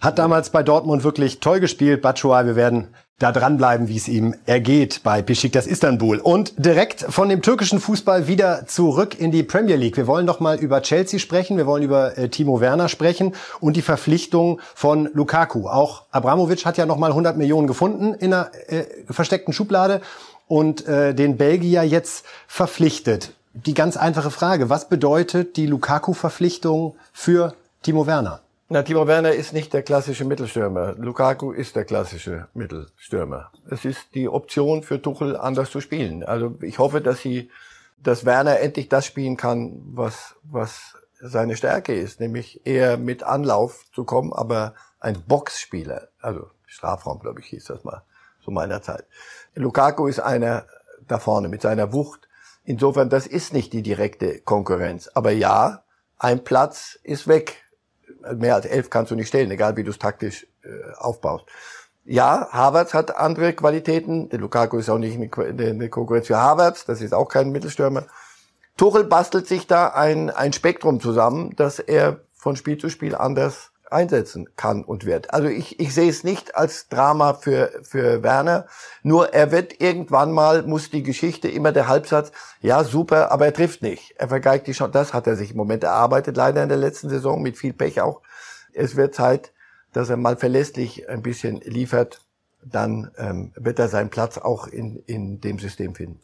Speaker 2: hat damals bei Dortmund wirklich toll gespielt. Batshuayi, wir werden da dranbleiben, wie es ihm ergeht bei Besiktas Istanbul. Und direkt von dem türkischen Fußball wieder zurück in die Premier League. Wir wollen noch mal über Chelsea sprechen, wir wollen über äh, Timo Werner sprechen und die Verpflichtung von Lukaku. Auch Abramovic hat ja noch mal 100 Millionen gefunden in einer äh, versteckten Schublade und äh, den Belgier jetzt verpflichtet. Die ganz einfache Frage, was bedeutet die Lukaku-Verpflichtung für Timo Werner?
Speaker 1: Na, Timo Werner ist nicht der klassische Mittelstürmer. Lukaku ist der klassische Mittelstürmer. Es ist die Option für Tuchel, anders zu spielen. Also ich hoffe, dass sie, dass Werner endlich das spielen kann, was, was seine Stärke ist, nämlich eher mit Anlauf zu kommen, aber ein Boxspieler, also Strafraum, glaube ich, hieß das mal zu meiner Zeit. Lukaku ist einer da vorne mit seiner Wucht. Insofern, das ist nicht die direkte Konkurrenz. Aber ja, ein Platz ist weg mehr als elf kannst du nicht stellen, egal wie du es taktisch äh, aufbaust. Ja, Havertz hat andere Qualitäten. Der Lukaku ist auch nicht eine, eine Konkurrenz für Havertz. Das ist auch kein Mittelstürmer. Tuchel bastelt sich da ein, ein Spektrum zusammen, dass er von Spiel zu Spiel anders einsetzen kann und wird. Also ich, ich sehe es nicht als Drama für, für Werner, nur er wird irgendwann mal, muss die Geschichte immer der Halbsatz, ja super, aber er trifft nicht. Er vergeigt die Chance, das hat er sich im Moment erarbeitet, leider in der letzten Saison mit viel Pech auch. Es wird Zeit, dass er mal verlässlich ein bisschen liefert dann ähm, wird er seinen Platz auch in, in dem System finden.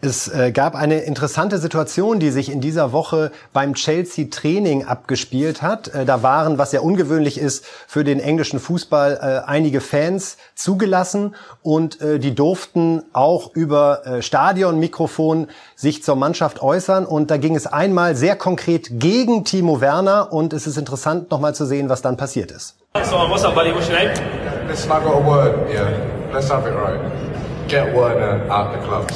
Speaker 2: Es äh, gab eine interessante Situation, die sich in dieser Woche beim Chelsea-Training abgespielt hat. Äh, da waren, was ja ungewöhnlich ist, für den englischen Fußball äh, einige Fans zugelassen und äh, die durften auch über äh, Stadionmikrofon sich zur Mannschaft äußern. Und da ging es einmal sehr konkret gegen Timo Werner und es ist interessant, nochmal zu sehen, was dann passiert ist.
Speaker 5: So, what's up, buddy? What's your name?
Speaker 6: Listen, I got a word, yeah. Let's have it right. Get Werner out the club.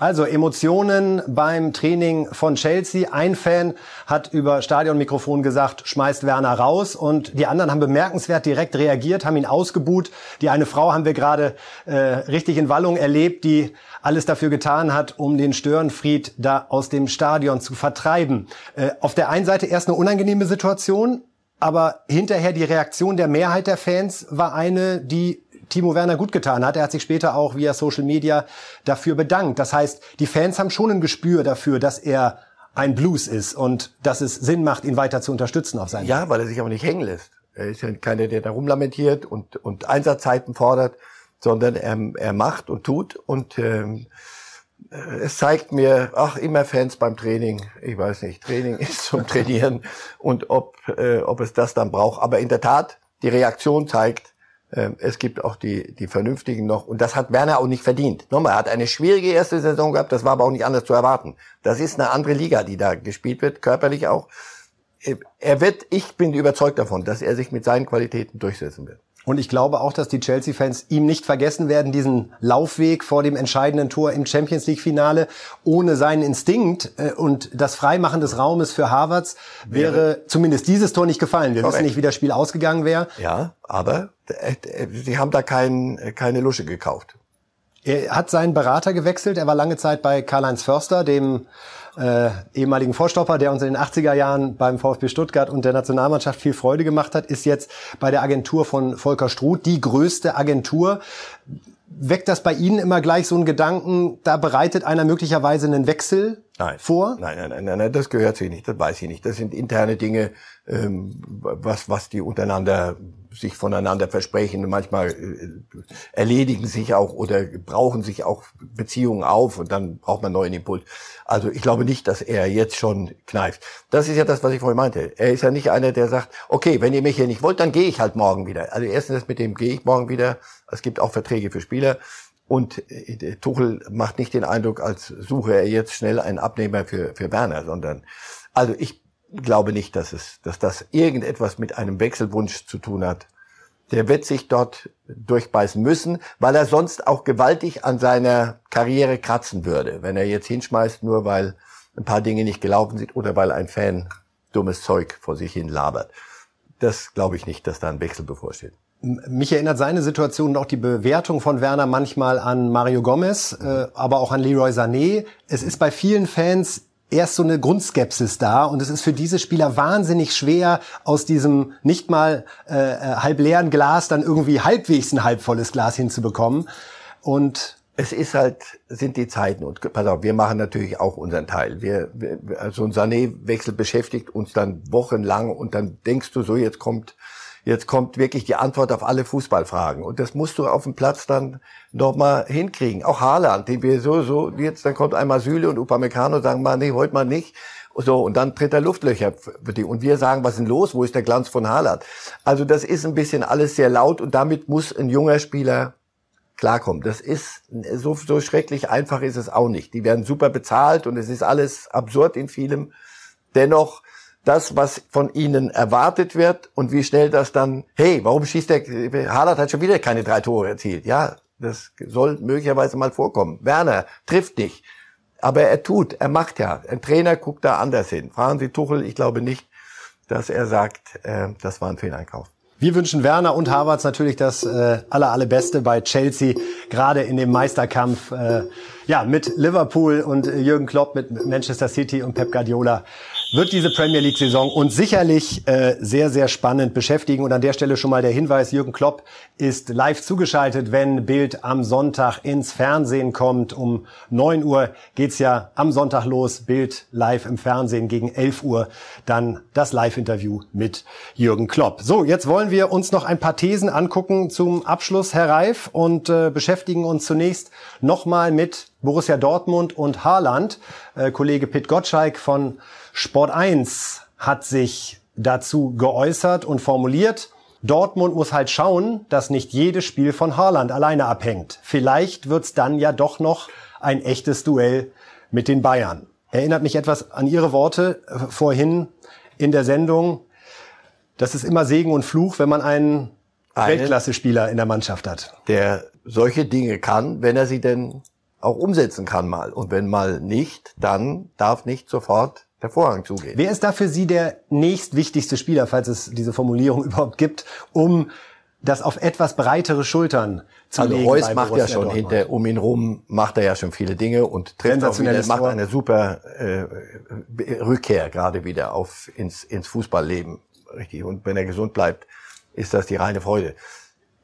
Speaker 2: Also Emotionen beim Training von Chelsea. Ein Fan hat über Stadionmikrofon gesagt, schmeißt Werner raus und die anderen haben bemerkenswert direkt reagiert, haben ihn ausgebuht. Die eine Frau haben wir gerade äh, richtig in Wallung erlebt, die alles dafür getan hat, um den Störenfried da aus dem Stadion zu vertreiben. Äh, auf der einen Seite erst eine unangenehme Situation, aber hinterher die Reaktion der Mehrheit der Fans war eine, die Timo Werner gut getan hat. Er hat sich später auch via Social Media dafür bedankt. Das heißt, die Fans haben schon ein Gespür dafür, dass er ein Blues ist und dass es Sinn macht, ihn weiter zu unterstützen auf seinen
Speaker 1: Ja, weil er sich aber nicht hängen lässt. Er ist ja keiner, der da rumlamentiert und, und Einsatzzeiten fordert, sondern er, er macht und tut und ähm, es zeigt mir, ach, immer Fans beim Training. Ich weiß nicht, Training ist zum Trainieren und ob, äh, ob es das dann braucht. Aber in der Tat, die Reaktion zeigt, es gibt auch die, die Vernünftigen noch. Und das hat Werner auch nicht verdient. Nochmal, er hat eine schwierige erste Saison gehabt, das war aber auch nicht anders zu erwarten. Das ist eine andere Liga, die da gespielt wird, körperlich auch. Er wird, ich bin überzeugt davon, dass er sich mit seinen Qualitäten durchsetzen wird.
Speaker 2: Und ich glaube auch, dass die Chelsea-Fans ihm nicht vergessen werden, diesen Laufweg vor dem entscheidenden Tor im Champions League-Finale. Ohne seinen Instinkt äh, und das Freimachen des Raumes für Harvards wäre, wäre zumindest dieses Tor nicht gefallen. Wir wissen nicht, wie das Spiel ausgegangen wäre.
Speaker 1: Ja, aber äh, äh, sie haben da kein, keine Lusche gekauft.
Speaker 2: Er hat seinen Berater gewechselt. Er war lange Zeit bei Karl-Heinz Förster, dem äh, ehemaligen Vorstopper, der uns in den 80er Jahren beim VfB Stuttgart und der Nationalmannschaft viel Freude gemacht hat, ist jetzt bei der Agentur von Volker Struth, die größte Agentur. Weckt das bei Ihnen immer gleich so einen Gedanken, da bereitet einer möglicherweise einen Wechsel
Speaker 1: nein.
Speaker 2: vor?
Speaker 1: Nein, nein, nein, nein, nein, das gehört sich nicht, das weiß ich nicht. Das sind interne Dinge, ähm, was, was die untereinander sich voneinander versprechen. Manchmal äh, erledigen sich auch oder brauchen sich auch Beziehungen auf und dann braucht man neuen Impuls. Also ich glaube nicht, dass er jetzt schon kneift. Das ist ja das, was ich vorhin meinte. Er ist ja nicht einer, der sagt, okay, wenn ihr mich hier nicht wollt, dann gehe ich halt morgen wieder. Also erstens mit dem gehe ich morgen wieder. Es gibt auch Verträge für Spieler. Und äh, Tuchel macht nicht den Eindruck, als suche er jetzt schnell einen Abnehmer für, für Werner, sondern also ich glaube nicht, dass es, dass das irgendetwas mit einem Wechselwunsch zu tun hat. Der wird sich dort durchbeißen müssen, weil er sonst auch gewaltig an seiner Karriere kratzen würde, wenn er jetzt hinschmeißt, nur weil ein paar Dinge nicht gelaufen sind oder weil ein Fan dummes Zeug vor sich hin labert. Das glaube ich nicht, dass da ein Wechsel bevorsteht.
Speaker 2: Mich erinnert seine Situation und auch die Bewertung von Werner manchmal an Mario Gomez, äh, aber auch an Leroy Sané. Es ist bei vielen Fans erst so eine Grundskepsis da und es ist für diese Spieler wahnsinnig schwer, aus diesem nicht mal äh, äh, halb leeren Glas dann irgendwie halbwegs ein halbvolles Glas hinzubekommen. Und
Speaker 1: es ist halt, sind die Zeiten und pass auf, wir machen natürlich auch unseren Teil. Wir, wir also ein Sané-Wechsel beschäftigt uns dann wochenlang und dann denkst du so, jetzt kommt Jetzt kommt wirklich die Antwort auf alle Fußballfragen. Und das musst du auf dem Platz dann nochmal hinkriegen. Auch Haaland, den wir so, so, jetzt, dann kommt einmal Süle und Upamecano sagen mal, nee, heute mal nicht. So, und dann tritt er Luftlöcher für die. Und wir sagen, was ist denn los? Wo ist der Glanz von Haaland? Also das ist ein bisschen alles sehr laut und damit muss ein junger Spieler klarkommen. Das ist, so, so schrecklich einfach ist es auch nicht. Die werden super bezahlt und es ist alles absurd in vielem. Dennoch das, was von ihnen erwartet wird und wie schnell das dann, hey, warum schießt der, Haaland hat schon wieder keine drei Tore erzielt. Ja, das soll möglicherweise mal vorkommen. Werner trifft nicht. Aber er tut, er macht ja. Ein Trainer guckt da anders hin. Fragen Sie Tuchel, ich glaube nicht, dass er sagt, äh, das war ein Fehleinkauf.
Speaker 2: Wir wünschen Werner und Havertz natürlich das äh, aller allerbeste bei Chelsea, gerade in dem Meisterkampf äh, ja mit Liverpool und Jürgen Klopp mit Manchester City und Pep Guardiola wird diese Premier League Saison uns sicherlich äh, sehr sehr spannend beschäftigen und an der Stelle schon mal der Hinweis Jürgen Klopp ist live zugeschaltet, wenn Bild am Sonntag ins Fernsehen kommt. Um 9 Uhr geht's ja am Sonntag los, Bild live im Fernsehen gegen 11 Uhr dann das Live-Interview mit Jürgen Klopp. So, jetzt wollen wir uns noch ein paar Thesen angucken zum Abschluss, Herr Reif, und äh, beschäftigen uns zunächst nochmal mit Borussia Dortmund und Haaland. Äh, Kollege Pitt Gottschalk von Sport 1 hat sich dazu geäußert und formuliert, Dortmund muss halt schauen, dass nicht jedes Spiel von Haaland alleine abhängt. Vielleicht wird's dann ja doch noch ein echtes Duell mit den Bayern. Erinnert mich etwas an Ihre Worte äh, vorhin in der Sendung. Das ist immer Segen und Fluch, wenn man einen
Speaker 1: Einen?
Speaker 2: Weltklasse-Spieler in der Mannschaft hat.
Speaker 1: Der solche Dinge kann, wenn er sie denn auch umsetzen kann mal. Und wenn mal nicht, dann darf nicht sofort der Vorhang zugehen.
Speaker 2: Wer ist da für Sie der nächstwichtigste Spieler, falls es diese Formulierung überhaupt gibt, um das auf etwas breitere Schultern zu
Speaker 1: Also
Speaker 2: legen?
Speaker 1: Reus macht ja
Speaker 2: Borussia
Speaker 1: schon
Speaker 2: Dortmund?
Speaker 1: hinter, um ihn rum macht er ja schon viele Dinge und trifft auch wieder, macht eine super äh, Rückkehr gerade wieder auf ins, ins Fußballleben. Richtig. Und wenn er gesund bleibt, ist das die reine Freude.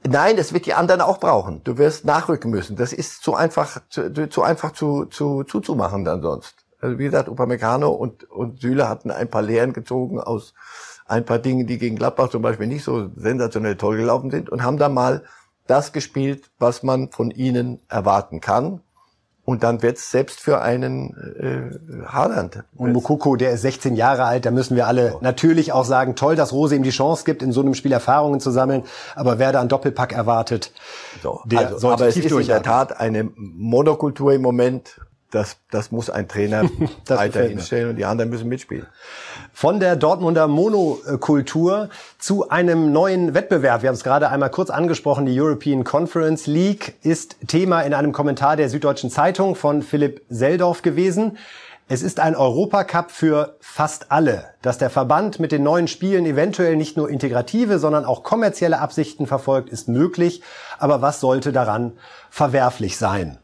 Speaker 1: Nein, das wird die anderen auch brauchen. Du wirst nachrücken müssen. Das ist zu einfach, zu, zu einfach zu, zu, zuzumachen dann sonst. Also wie gesagt, Upamecano und, und Süle hatten ein paar Lehren gezogen aus ein paar Dingen, die gegen Gladbach zum Beispiel nicht so sensationell toll gelaufen sind und haben da mal das gespielt, was man von ihnen erwarten kann. Und dann wird's selbst für einen äh, Haaland.
Speaker 2: Und Mukoko, der ist 16 Jahre alt, da müssen wir alle natürlich auch sagen, toll, dass Rose ihm die Chance gibt, in so einem Spiel Erfahrungen zu sammeln. Aber wer da einen Doppelpack erwartet,
Speaker 1: So,
Speaker 2: der
Speaker 1: also,
Speaker 2: sollte
Speaker 1: aber es
Speaker 2: tief
Speaker 1: ist in der. Tat eine Monokultur im Moment. Das, das muss ein Trainer
Speaker 2: Das
Speaker 1: weiter
Speaker 2: gefällt mir.
Speaker 1: hinstellen und die anderen müssen mitspielen.
Speaker 2: Von der Dortmunder Monokultur zu einem neuen Wettbewerb. Wir haben es gerade einmal kurz angesprochen. Die European Conference League ist Thema in einem Kommentar der Süddeutschen Zeitung von Philipp Seldorf gewesen. Es ist ein Europacup für fast alle. Dass der Verband mit den neuen Spielen eventuell nicht nur integrative, sondern auch kommerzielle Absichten verfolgt, ist möglich. Aber was sollte daran verwerflich sein?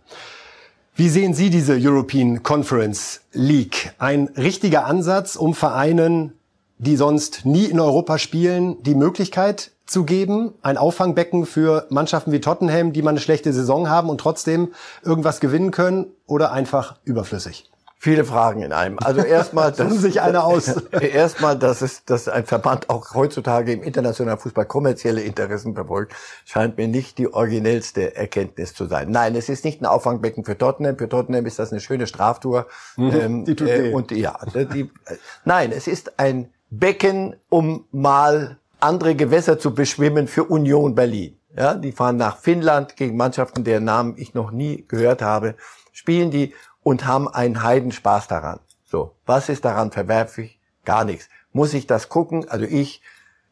Speaker 2: Wie sehen Sie diese European Conference League? Ein richtiger Ansatz, um Vereinen, die sonst nie in Europa spielen, die Möglichkeit zu geben, ein Auffangbecken für Mannschaften wie Tottenham, die mal eine schlechte Saison haben und trotzdem irgendwas gewinnen können oder einfach überflüssig?
Speaker 1: Viele Fragen in einem. Also erstmal,
Speaker 2: Sie sich eine aus.
Speaker 1: erstmal, dass es, dass ein Verband auch heutzutage im internationalen Fußball kommerzielle Interessen verfolgt, scheint mir nicht die originellste Erkenntnis zu sein. Nein, es ist nicht ein Auffangbecken für Tottenham. Für Tottenham ist das eine schöne Straftour. Ähm,
Speaker 2: Mhm. die tut weh.
Speaker 1: und ja, die, äh, nein, es ist ein Becken, um mal andere Gewässer zu beschwimmen für Union Berlin. Ja, die fahren nach Finnland gegen Mannschaften, deren Namen ich noch nie gehört habe, spielen die und haben einen Heidenspaß daran. So, was ist daran verwerflich? Gar nichts. Muss ich das gucken? Also ich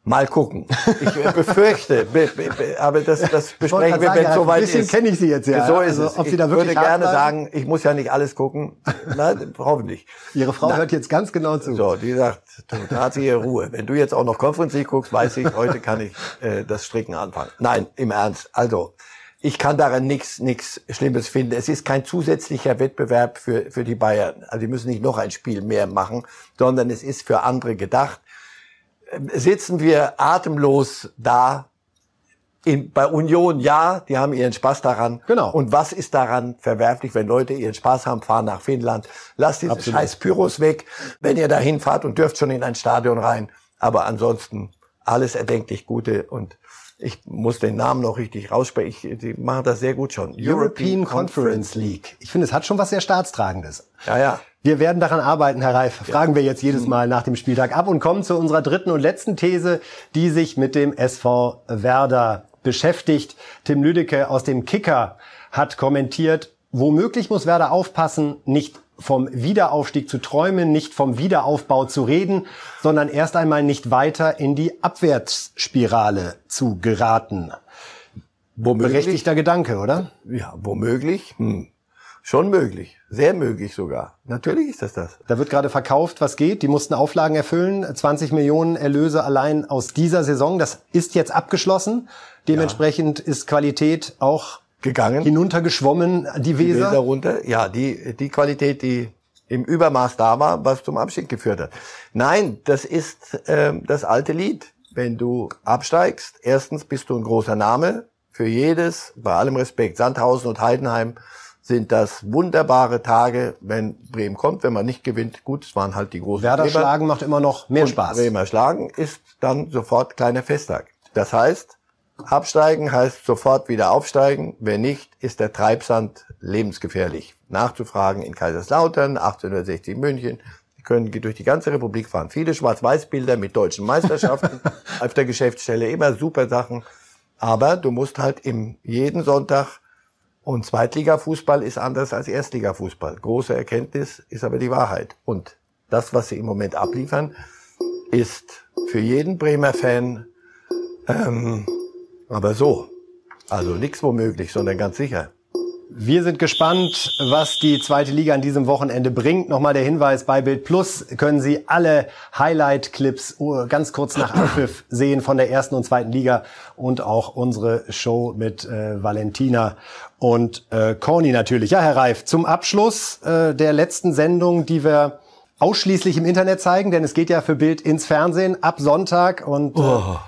Speaker 1: mal gucken. Ich befürchte, be, be, be, aber das, das besprechen wir, wenn es
Speaker 2: ein
Speaker 1: soweit
Speaker 2: bisschen
Speaker 1: ist.
Speaker 2: kenne ich Sie jetzt ja.
Speaker 1: So ist
Speaker 2: Also,
Speaker 1: es.
Speaker 2: ob Sie
Speaker 1: ich
Speaker 2: da wirklich
Speaker 1: würde gerne
Speaker 2: bleiben?
Speaker 1: sagen, ich muss ja nicht alles gucken. Nein, hoffentlich.
Speaker 2: Ihre Frau
Speaker 1: Na,
Speaker 2: hört jetzt ganz genau zu.
Speaker 1: so, die sagt, da hat sie ihre Ruhe. Wenn du jetzt auch noch League guckst, weiß ich, heute kann ich äh, das Stricken anfangen. Nein, im Ernst. Also, ich kann daran nichts nichts Schlimmes finden. Es ist kein zusätzlicher Wettbewerb für, für die Bayern. Also, die müssen nicht noch ein Spiel mehr machen, sondern es ist für andere gedacht. Ähm, Sitzen wir atemlos da, in, bei Union ja, die haben ihren Spaß daran.
Speaker 2: Genau.
Speaker 1: Und was ist daran verwerflich, wenn Leute ihren Spaß haben, fahren nach Finnland, lasst diese
Speaker 2: Absolut.
Speaker 1: scheiß Pyros weg, wenn ihr dahin fahrt und dürft schon in ein Stadion rein. Aber ansonsten alles erdenklich Gute und ich muss den Namen noch richtig raussprechen. Ich, die machen das sehr gut schon.
Speaker 2: European Conference League. Ich finde, es hat schon was sehr Staatstragendes.
Speaker 1: Ja, ja.
Speaker 2: Wir werden daran arbeiten, Herr Reif. Fragen wir jetzt jedes Mal nach dem Spieltag ab und kommen zu unserer dritten und letzten These, die sich mit dem SV Werder beschäftigt. Tim Lüdecke aus dem Kicker hat kommentiert, womöglich muss Werder aufpassen, nicht vom Wiederaufstieg zu träumen, nicht vom Wiederaufbau zu reden, sondern erst einmal nicht weiter in die Abwärtsspirale zu geraten.
Speaker 1: Womöglich.
Speaker 2: Berechtigter Gedanke, oder?
Speaker 1: Ja, womöglich. Hm. Schon möglich, sehr möglich sogar. Natürlich ist das das.
Speaker 2: Da wird gerade verkauft, was geht. Die mussten Auflagen erfüllen. 20 Millionen Erlöse allein aus dieser Saison. Das ist jetzt abgeschlossen. Dementsprechend ja. ist Qualität auch gegangen, hinuntergeschwommen, die Weser. Die Weser
Speaker 1: runter. Ja, die, die Qualität, die im Übermaß da war, was zum Abstieg geführt hat. Nein, das ist ähm, das alte Lied. Wenn du absteigst, erstens bist du ein großer Name für jedes, bei allem Respekt, Sandhausen und Heidenheim sind das wunderbare Tage, wenn Bremen kommt. Wenn man nicht gewinnt, gut, es waren halt die großen
Speaker 2: Werder Bremer. schlagen macht immer noch mehr und Spaß.
Speaker 1: Bremer schlagen ist dann sofort kleiner Festtag. Das heißt, absteigen heißt sofort wieder aufsteigen. Wenn nicht, ist der Treibsand lebensgefährlich. Nachzufragen in Kaiserslautern, 1860 München. Die können durch die ganze Republik fahren. Viele Schwarz-Weiß-Bilder mit deutschen Meisterschaften auf der Geschäftsstelle, immer super Sachen. Aber du musst halt im jeden Sonntag und Zweitligafußball ist anders als Erstligafußball. Große Erkenntnis ist aber die Wahrheit. Und das, was sie im Moment abliefern, ist für jeden Bremer Fan ähm, aber so. Also nichts womöglich, sondern ganz sicher.
Speaker 2: Wir sind gespannt, was die zweite Liga an diesem Wochenende bringt. Nochmal der Hinweis, bei Bild Plus können Sie alle Highlight-Clips uh, ganz kurz nach Abpfiff sehen von der ersten und zweiten Liga und auch unsere Show mit äh, Valentina und äh, Corny natürlich. Ja, Herr Reif, zum Abschluss äh, der letzten Sendung, die wir ausschließlich im Internet zeigen, denn es geht ja für Bild ins Fernsehen ab Sonntag und äh, oh.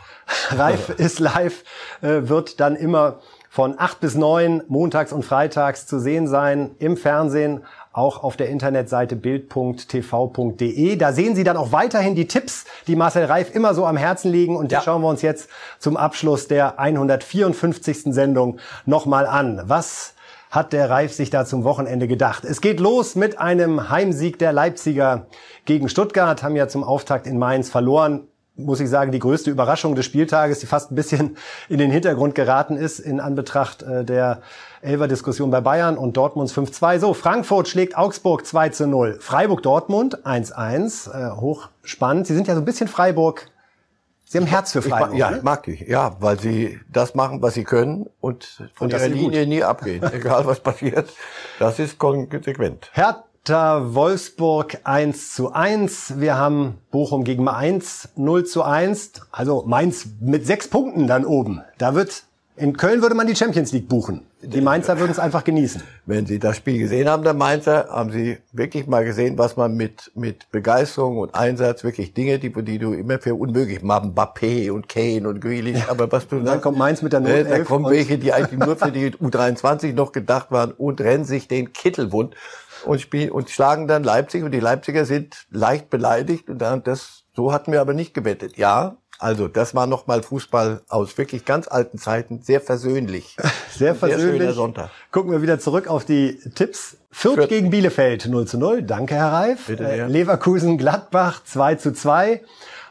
Speaker 2: Reif ist live, äh, wird dann immer von acht bis neun montags und freitags zu sehen sein im Fernsehen, auch auf der Internetseite bild.tv.de. Da sehen Sie dann auch weiterhin die Tipps, die Marcel Reif immer so am Herzen liegen. Und die ja. schauen wir uns jetzt zum Abschluss der 154. Sendung nochmal an. Was hat der Reif sich da zum Wochenende gedacht? Es geht los mit einem Heimsieg der Leipziger gegen Stuttgart, haben ja zum Auftakt in Mainz verloren muss ich sagen, die größte Überraschung des Spieltages, die fast ein bisschen in den Hintergrund geraten ist in Anbetracht äh, der Elver-Diskussion bei Bayern und Dortmunds 5-2. So, Frankfurt schlägt Augsburg 2 zu 0. Freiburg-Dortmund 1-1. Äh, hochspannend. Sie sind ja so ein bisschen Freiburg. Sie haben Herz für Freiburg.
Speaker 1: Ich, ja, ne? ich mag die. Ja, weil sie das machen, was sie können und von und ihrer Linie gut. nie abgehen. Egal was passiert. Das ist konsequent.
Speaker 2: Herz Hertha Wolfsburg 1 zu 1. Wir haben Bochum gegen Mainz 0 zu 1. Also Mainz mit sechs Punkten dann oben. Da wird, in Köln würde man die Champions League buchen. Die Mainzer würden es einfach genießen.
Speaker 1: Wenn Sie das Spiel gesehen haben, der Mainzer, haben Sie wirklich mal gesehen, was man mit, mit Begeisterung und Einsatz wirklich Dinge, die, die du immer für unmöglich machst, Mbappé und Kane und Grealish, aber was du
Speaker 2: und dann kommt Mainz mit der Not
Speaker 1: Da kommen welche, die eigentlich nur für die U23 noch gedacht waren und rennen sich den Kittelwund und spielen und schlagen dann Leipzig und die Leipziger sind leicht beleidigt und dann das so hatten wir aber nicht gewettet. Ja, also das war nochmal Fußball aus wirklich ganz alten Zeiten, sehr versöhnlich.
Speaker 2: Sehr versöhnlich. Sehr Sonntag. Gucken wir wieder zurück auf die Tipps. Fürth, Fürth. gegen Bielefeld 0 zu 0. Danke, Herr Reif. Bitte, ja. Leverkusen Gladbach 2 zu 2.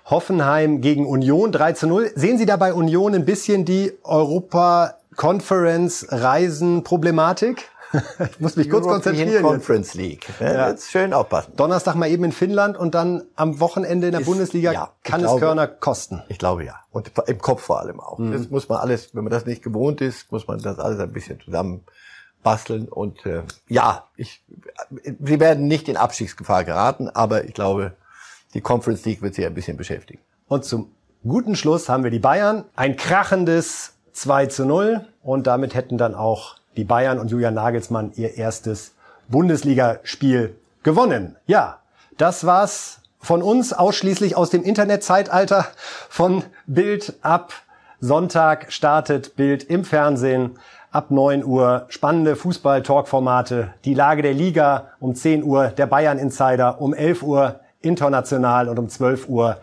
Speaker 2: Hoffenheim gegen Union 3 zu 0. Sehen Sie da bei Union ein bisschen die Europa Conference Reisen Problematik? ich muss mich kurz konzentrieren.
Speaker 1: Conference League. Ja, Jetzt schön aufpassen.
Speaker 2: Donnerstag mal eben in Finnland und dann am Wochenende in der Ist, Bundesliga ja, kann glaube, es Körner kosten.
Speaker 1: Ich glaube ja. Und im Kopf vor allem auch. Mhm. Das muss man alles, wenn man das nicht gewohnt ist, muss man das alles ein bisschen zusammen basteln. Und äh, ja, ich, sie werden nicht in Abstiegsgefahr geraten, aber ich glaube, die Conference League wird sie ein bisschen beschäftigen.
Speaker 2: Und zum guten Schluss haben wir die Bayern. Ein krachendes 2 zu 0. Und damit hätten dann auch die Bayern und Julian Nagelsmann ihr erstes Bundesligaspiel gewonnen. Ja, das war's von uns ausschließlich aus dem Internetzeitalter von Bild ab Sonntag startet Bild im Fernsehen ab 9 Uhr spannende Fußball-Talk-Formate, die Lage der Liga um 10 Uhr, der Bayern Insider um 11 Uhr international und um 12 Uhr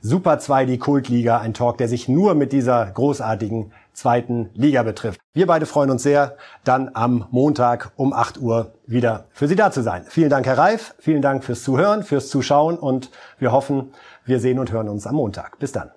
Speaker 2: Super 2, die Kultliga, ein Talk, der sich nur mit dieser großartigen zweiten Liga betrifft. Wir beide freuen uns sehr, dann am Montag um 8 Uhr wieder für Sie da zu sein. Vielen Dank, Herr Reif. Vielen Dank fürs Zuhören, fürs Zuschauen und wir hoffen, wir sehen und hören uns am Montag. Bis dann.